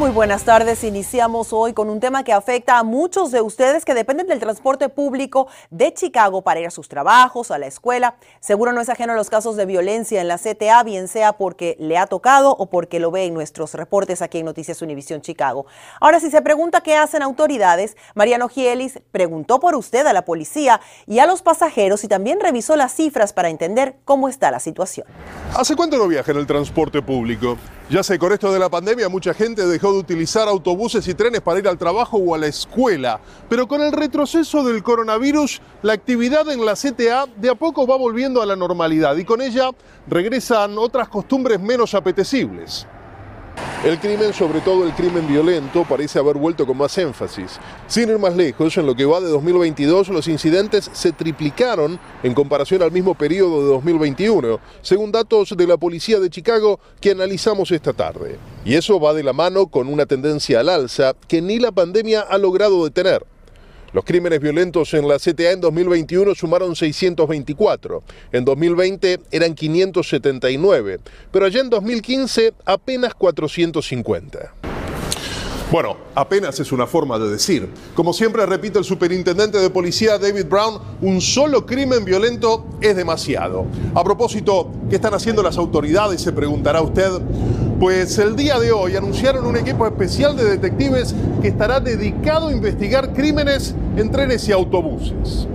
Muy buenas tardes. Iniciamos hoy con un tema que afecta a muchos de ustedes que dependen del transporte público de Chicago para ir a sus trabajos, a la escuela. Seguro no es ajeno a los casos de violencia en la CTA, bien sea porque le ha tocado o porque lo ve en nuestros reportes aquí en Noticias Univisión Chicago. Ahora, si se pregunta qué hacen autoridades, Mariano Gielis preguntó por usted a la policía y a los pasajeros y también revisó las cifras para entender cómo está la situación. ¿Hace cuánto no viaja en el transporte público? Ya sé, con esto de la pandemia mucha gente dejó de utilizar autobuses y trenes para ir al trabajo o a la escuela, pero con el retroceso del coronavirus, la actividad en la CTA de a poco va volviendo a la normalidad y con ella regresan otras costumbres menos apetecibles. El crimen, sobre todo el crimen violento, parece haber vuelto con más énfasis. Sin ir más lejos, en lo que va de 2022, los incidentes se triplicaron en comparación al mismo periodo de 2021, según datos de la policía de Chicago que analizamos esta tarde. Y eso va de la mano con una tendencia al alza que ni la pandemia ha logrado detener. Los crímenes violentos en la CTA en 2021 sumaron 624, en 2020 eran 579, pero allá en 2015 apenas 450. Bueno, apenas es una forma de decir. Como siempre repite el superintendente de policía David Brown, un solo crimen violento es demasiado. A propósito, ¿qué están haciendo las autoridades? Se preguntará usted. Pues el día de hoy anunciaron un equipo especial de detectives que estará dedicado a investigar crímenes en trenes y autobuses.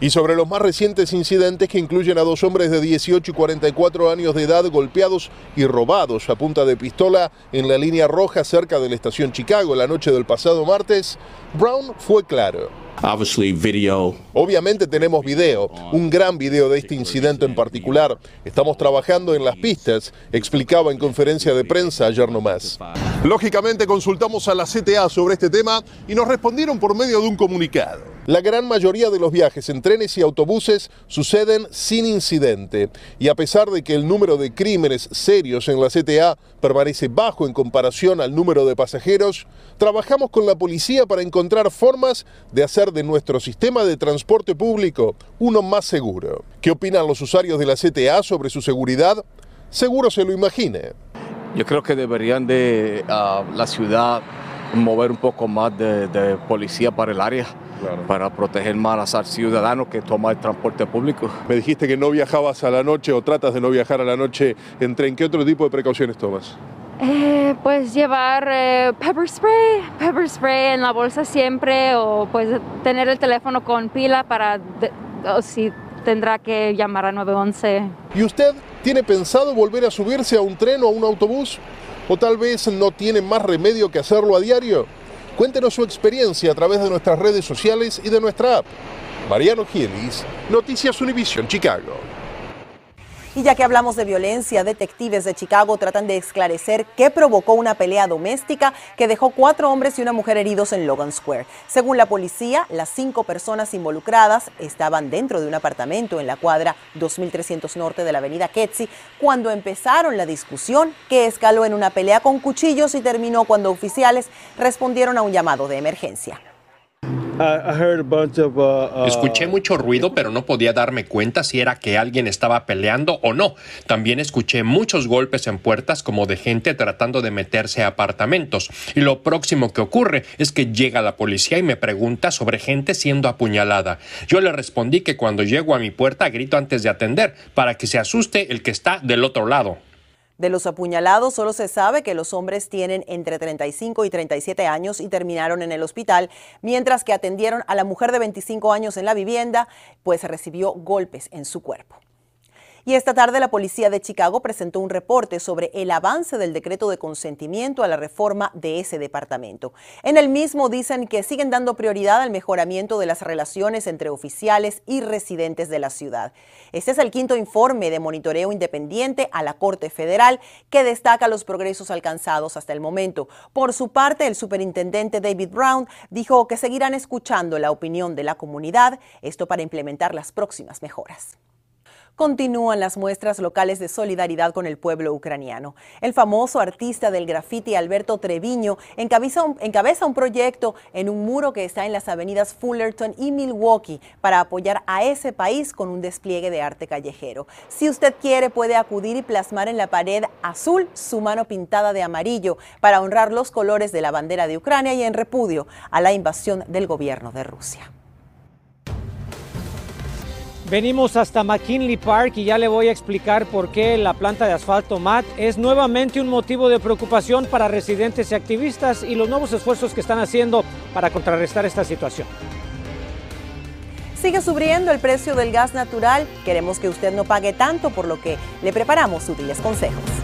Y sobre los más recientes incidentes que incluyen a dos hombres de 18 y 44 años de edad golpeados y robados a punta de pistola en la línea roja cerca de la estación Chicago la noche del pasado martes, Brown fue claro. Obviamente tenemos video, un gran video de este incidente en particular. Estamos trabajando en las pistas, explicaba en conferencia de prensa ayer nomás. Lógicamente consultamos a la CTA sobre este tema y nos respondieron por medio de un comunicado. La gran mayoría de los viajes en trenes y autobuses suceden sin incidente y a pesar de que el número de crímenes serios en la CTA permanece bajo en comparación al número de pasajeros, trabajamos con la policía para encontrar formas de hacer de nuestro sistema de transporte público uno más seguro. ¿Qué opinan los usuarios de la CTA sobre su seguridad? Seguro se lo imagine. Yo creo que deberían de uh, la ciudad mover un poco más de, de policía para el área para proteger más al ciudadano que toma el transporte público. Me dijiste que no viajabas a la noche o tratas de no viajar a la noche en tren. ¿Qué otro tipo de precauciones tomas? Eh, pues llevar eh, pepper spray, pepper spray en la bolsa siempre o pues tener el teléfono con pila para o si tendrá que llamar a 911. ¿Y usted tiene pensado volver a subirse a un tren o a un autobús? ¿O tal vez no tiene más remedio que hacerlo a diario? Cuéntenos su experiencia a través de nuestras redes sociales y de nuestra app. Mariano Gielis, Noticias Univision Chicago. Y ya que hablamos de violencia, detectives de Chicago tratan de esclarecer qué provocó una pelea doméstica que dejó cuatro hombres y una mujer heridos en Logan Square. Según la policía, las cinco personas involucradas estaban dentro de un apartamento en la cuadra 2300 norte de la avenida Ketsi cuando empezaron la discusión que escaló en una pelea con cuchillos y terminó cuando oficiales respondieron a un llamado de emergencia. Uh, uh, escuché mucho ruido, pero no podía darme cuenta si era que alguien estaba peleando o no. También escuché muchos golpes en puertas como de gente tratando de meterse a apartamentos. Y lo próximo que ocurre es que llega la policía y me pregunta sobre gente siendo apuñalada. Yo le respondí que cuando llego a mi puerta grito antes de atender para que se asuste el que está del otro lado. De los apuñalados solo se sabe que los hombres tienen entre 35 y 37 años y terminaron en el hospital, mientras que atendieron a la mujer de 25 años en la vivienda, pues recibió golpes en su cuerpo. Y esta tarde la policía de Chicago presentó un reporte sobre el avance del decreto de consentimiento a la reforma de ese departamento. En el mismo dicen que siguen dando prioridad al mejoramiento de las relaciones entre oficiales y residentes de la ciudad. Este es el quinto informe de monitoreo independiente a la Corte Federal que destaca los progresos alcanzados hasta el momento. Por su parte, el superintendente David Brown dijo que seguirán escuchando la opinión de la comunidad, esto para implementar las próximas mejoras. Continúan las muestras locales de solidaridad con el pueblo ucraniano. El famoso artista del graffiti Alberto Treviño encabeza un, encabeza un proyecto en un muro que está en las avenidas Fullerton y Milwaukee para apoyar a ese país con un despliegue de arte callejero. Si usted quiere, puede acudir y plasmar en la pared azul su mano pintada de amarillo para honrar los colores de la bandera de Ucrania y en repudio a la invasión del gobierno de Rusia. Venimos hasta McKinley Park y ya le voy a explicar por qué la planta de asfalto MAT es nuevamente un motivo de preocupación para residentes y activistas y los nuevos esfuerzos que están haciendo para contrarrestar esta situación. Sigue subiendo el precio del gas natural. Queremos que usted no pague tanto, por lo que le preparamos útiles consejos.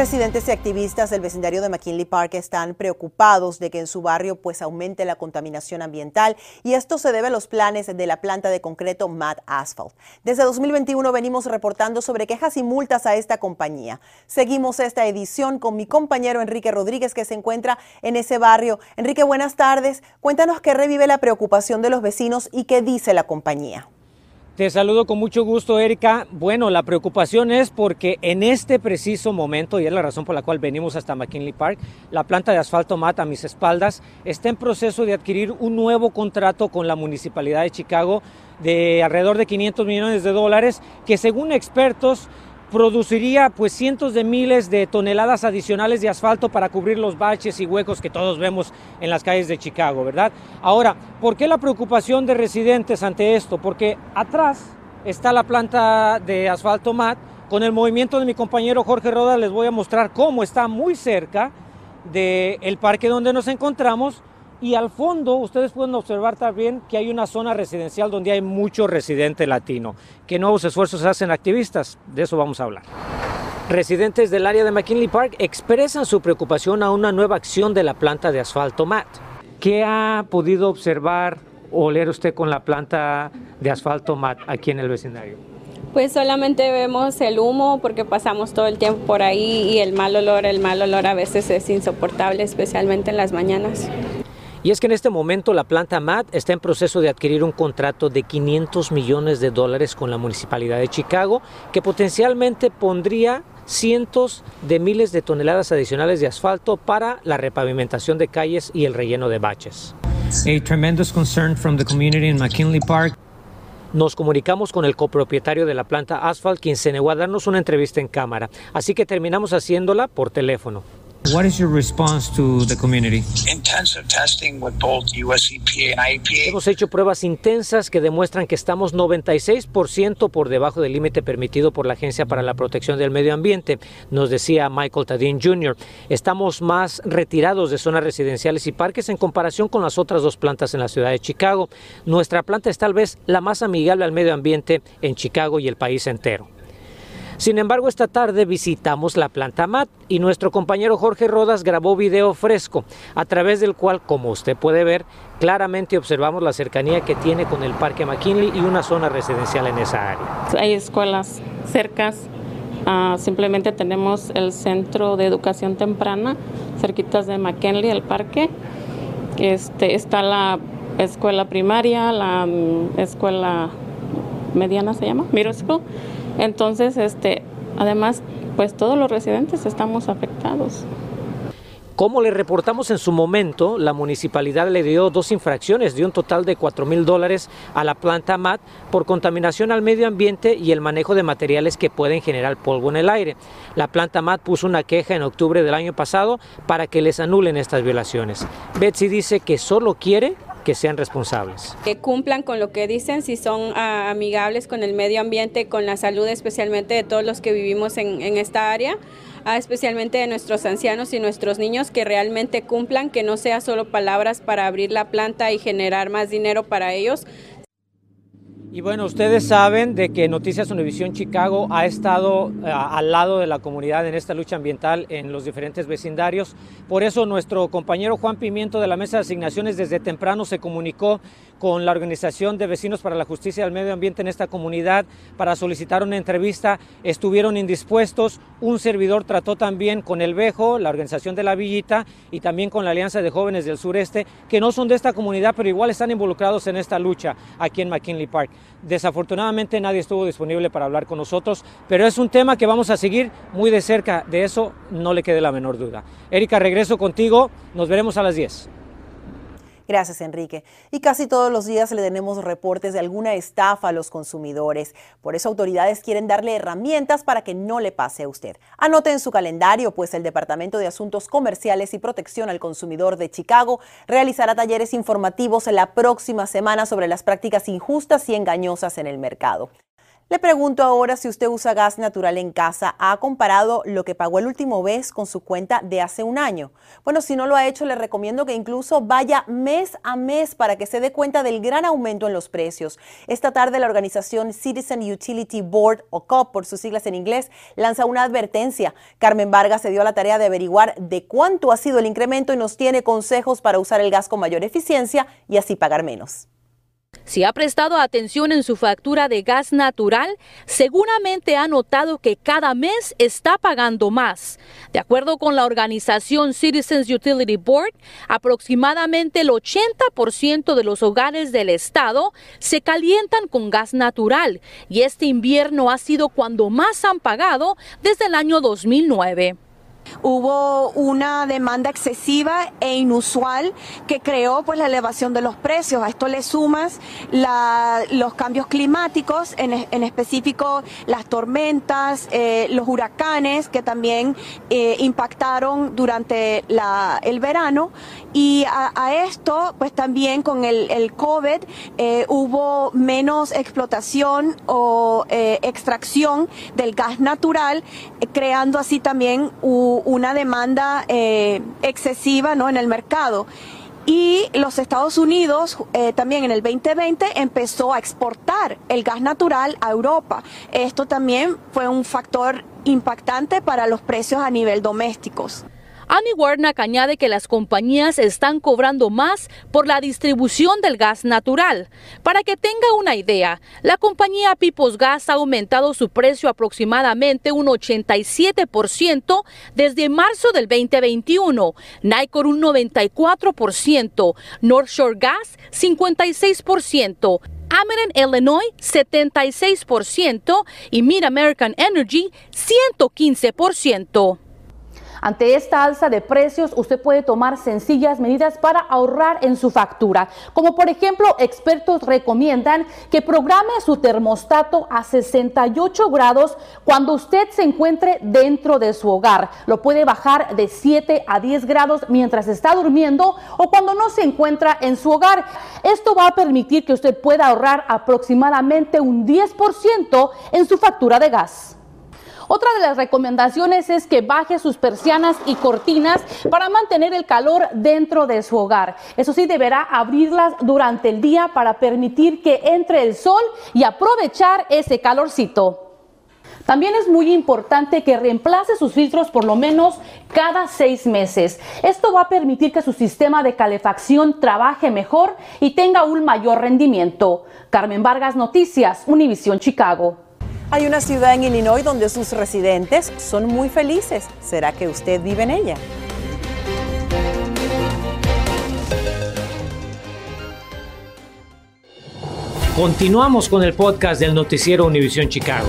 Residentes y activistas del vecindario de McKinley Park están preocupados de que en su barrio pues aumente la contaminación ambiental y esto se debe a los planes de la planta de concreto Mad Asphalt. Desde 2021 venimos reportando sobre quejas y multas a esta compañía. Seguimos esta edición con mi compañero Enrique Rodríguez que se encuentra en ese barrio. Enrique, buenas tardes. Cuéntanos qué revive la preocupación de los vecinos y qué dice la compañía. Te saludo con mucho gusto, Erika. Bueno, la preocupación es porque en este preciso momento, y es la razón por la cual venimos hasta McKinley Park, la planta de asfalto mata a mis espaldas está en proceso de adquirir un nuevo contrato con la Municipalidad de Chicago de alrededor de 500 millones de dólares, que según expertos produciría pues cientos de miles de toneladas adicionales de asfalto para cubrir los baches y huecos que todos vemos en las calles de Chicago, ¿verdad? Ahora, ¿por qué la preocupación de residentes ante esto? Porque atrás está la planta de asfalto MAT. Con el movimiento de mi compañero Jorge Roda les voy a mostrar cómo está muy cerca del parque donde nos encontramos y al fondo ustedes pueden observar también que hay una zona residencial donde hay mucho residente latino. ¿Qué nuevos esfuerzos hacen activistas? De eso vamos a hablar. Residentes del área de McKinley Park expresan su preocupación a una nueva acción de la planta de asfalto MAT. ¿Qué ha podido observar o leer usted con la planta de asfalto MAT aquí en el vecindario? Pues solamente vemos el humo porque pasamos todo el tiempo por ahí y el mal olor, el mal olor a veces es insoportable, especialmente en las mañanas. Y es que en este momento la planta MAT está en proceso de adquirir un contrato de 500 millones de dólares con la Municipalidad de Chicago, que potencialmente pondría cientos de miles de toneladas adicionales de asfalto para la repavimentación de calles y el relleno de baches. A tremendous concern from the community in McKinley Park. Nos comunicamos con el copropietario de la planta Asphalt, quien se negó a darnos una entrevista en cámara, así que terminamos haciéndola por teléfono. What is your response to the community? Intensive testing with both US EPA and IEPA. Hemos hecho pruebas intensas que demuestran que estamos 96% por debajo del límite permitido por la Agencia para la Protección del Medio Ambiente, nos decía Michael Tadin Jr. Estamos más retirados de zonas residenciales y parques en comparación con las otras dos plantas en la ciudad de Chicago. Nuestra planta es tal vez la más amigable al medio ambiente en Chicago y el país entero. Sin embargo, esta tarde visitamos la planta MAT y nuestro compañero Jorge Rodas grabó video fresco, a través del cual, como usted puede ver, claramente observamos la cercanía que tiene con el Parque McKinley y una zona residencial en esa área. Hay escuelas cercas, uh, simplemente tenemos el centro de educación temprana cerquitas de McKinley, el parque. Este, está la escuela primaria, la um, escuela mediana se llama, Middle School entonces, este, además, pues todos los residentes estamos afectados. Como le reportamos en su momento, la municipalidad le dio dos infracciones de un total de 4 mil dólares a la planta MAT por contaminación al medio ambiente y el manejo de materiales que pueden generar polvo en el aire. La planta MAT puso una queja en octubre del año pasado para que les anulen estas violaciones. Betsy dice que solo quiere que sean responsables. Que cumplan con lo que dicen, si son ah, amigables con el medio ambiente, con la salud especialmente de todos los que vivimos en, esta área, ah, especialmente de nuestros ancianos y nuestros niños, que realmente cumplan, que no sea solo palabras para abrir la planta y generar más dinero para ellos. Y bueno, ustedes saben de que Noticias Univisión Chicago ha estado uh, al lado de la comunidad en esta lucha ambiental en los diferentes vecindarios. Por eso nuestro compañero Juan Pimiento de la Mesa de Asignaciones desde temprano se comunicó con la Organización de Vecinos para la Justicia y el Medio Ambiente en esta comunidad para solicitar una entrevista. Estuvieron indispuestos. Un servidor trató también con el Bejo, la organización de la Villita y también con la Alianza de Jóvenes del Sureste, que no son de esta comunidad, pero igual están involucrados en esta lucha aquí en McKinley Park. Desafortunadamente nadie estuvo disponible para hablar con nosotros, pero es un tema que vamos a seguir muy de cerca. De eso no le quede la menor duda. Erika, regreso contigo. Nos veremos a las 10. Gracias, Enrique. Y casi todos los días le tenemos reportes de alguna estafa a los consumidores. Por eso autoridades quieren darle herramientas para que no le pase a usted. Anote en su calendario, pues el Departamento de Asuntos Comerciales y Protección al Consumidor de Chicago realizará talleres informativos la próxima semana sobre las prácticas injustas y engañosas en el mercado. Le pregunto ahora si usted usa gas natural en casa. ¿Ha comparado lo que pagó el último vez con su cuenta de hace un año? Bueno, si no lo ha hecho, le recomiendo que incluso vaya mes a mes para que se dé cuenta del gran aumento en los precios. Esta tarde la organización Citizen Utility Board, o COP por sus siglas en inglés, lanza una advertencia. Carmen Vargas se dio a la tarea de averiguar de cuánto ha sido el incremento y nos tiene consejos para usar el gas con mayor eficiencia y así pagar menos. Si ha prestado atención en su factura de gas natural, seguramente ha notado que cada mes está pagando más. De acuerdo con la organización Citizens Utility Board, aproximadamente el 80% de los hogares del estado se calientan con gas natural y este invierno ha sido cuando más han pagado desde el año 2009 hubo una demanda excesiva e inusual que creó pues la elevación de los precios. A esto le sumas los cambios climáticos, en, en específico las tormentas, eh, los huracanes que también eh, impactaron durante la, el verano y a, esto pues también con el, el COVID eh, hubo menos explotación o extracción del gas natural, creando así también un una demanda eh, excesiva ¿no? en el mercado. Y los Estados Unidos eh, también en el 2020 empezó a exportar el gas natural a Europa. Esto también fue un factor impactante para los precios a nivel domésticos. Annie Warnock añade que las compañías están cobrando más por la distribución del gas natural. Para que tenga una idea, la compañía Pipos Gas ha aumentado su precio aproximadamente un 87% desde marzo del 2021, Nicor un 94%, North Shore Gas 56%. Ameren Illinois 76% y Mid American Energy 115%. Ante esta alza de precios, usted puede tomar sencillas medidas para ahorrar en su factura. Como por ejemplo, expertos recomiendan que programe su termostato a 68 grados cuando usted se encuentre dentro de su hogar. Lo puede bajar de 7 a 10 grados mientras está durmiendo o cuando no se encuentra en su hogar. Esto va a permitir que usted pueda ahorrar aproximadamente un 10% en su factura de gas. Otra de las recomendaciones es que baje sus persianas y cortinas para mantener el calor dentro de su hogar. Eso sí, deberá abrirlas durante el día para permitir que entre el sol y aprovechar ese calorcito. También es muy importante que reemplace sus filtros por lo menos cada seis meses. Esto va a permitir que su sistema de calefacción trabaje mejor y tenga un mayor rendimiento. Carmen Vargas Noticias, Univisión Chicago. Hay una ciudad en Illinois donde sus residentes son muy felices. ¿Será que usted vive en ella? Continuamos con el podcast del noticiero Univisión Chicago.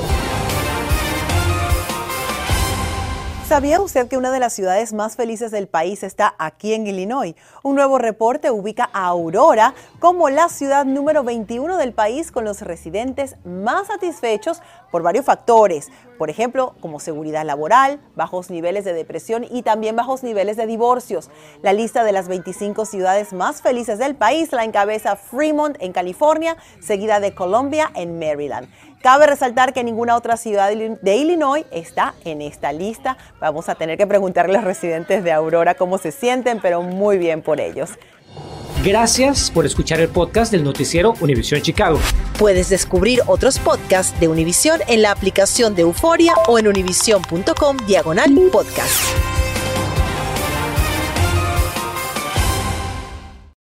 ¿Sabía usted que una de las ciudades más felices del país está aquí en Illinois? Un nuevo reporte ubica a Aurora como la ciudad número 21 del país con los residentes más satisfechos por varios factores. Por ejemplo, como seguridad laboral, bajos niveles de depresión y también bajos niveles de divorcios. La lista de las 25 ciudades más felices del país la encabeza Fremont en California, seguida de Columbia en Maryland. Cabe resaltar que ninguna otra ciudad de Illinois está en esta lista. Vamos a tener que preguntarle a los residentes de Aurora cómo se sienten, pero muy bien por ellos. Gracias por escuchar el podcast del noticiero Univisión Chicago. Puedes descubrir otros podcasts de Univisión en la aplicación de Euforia o en univision.com diagonal podcast.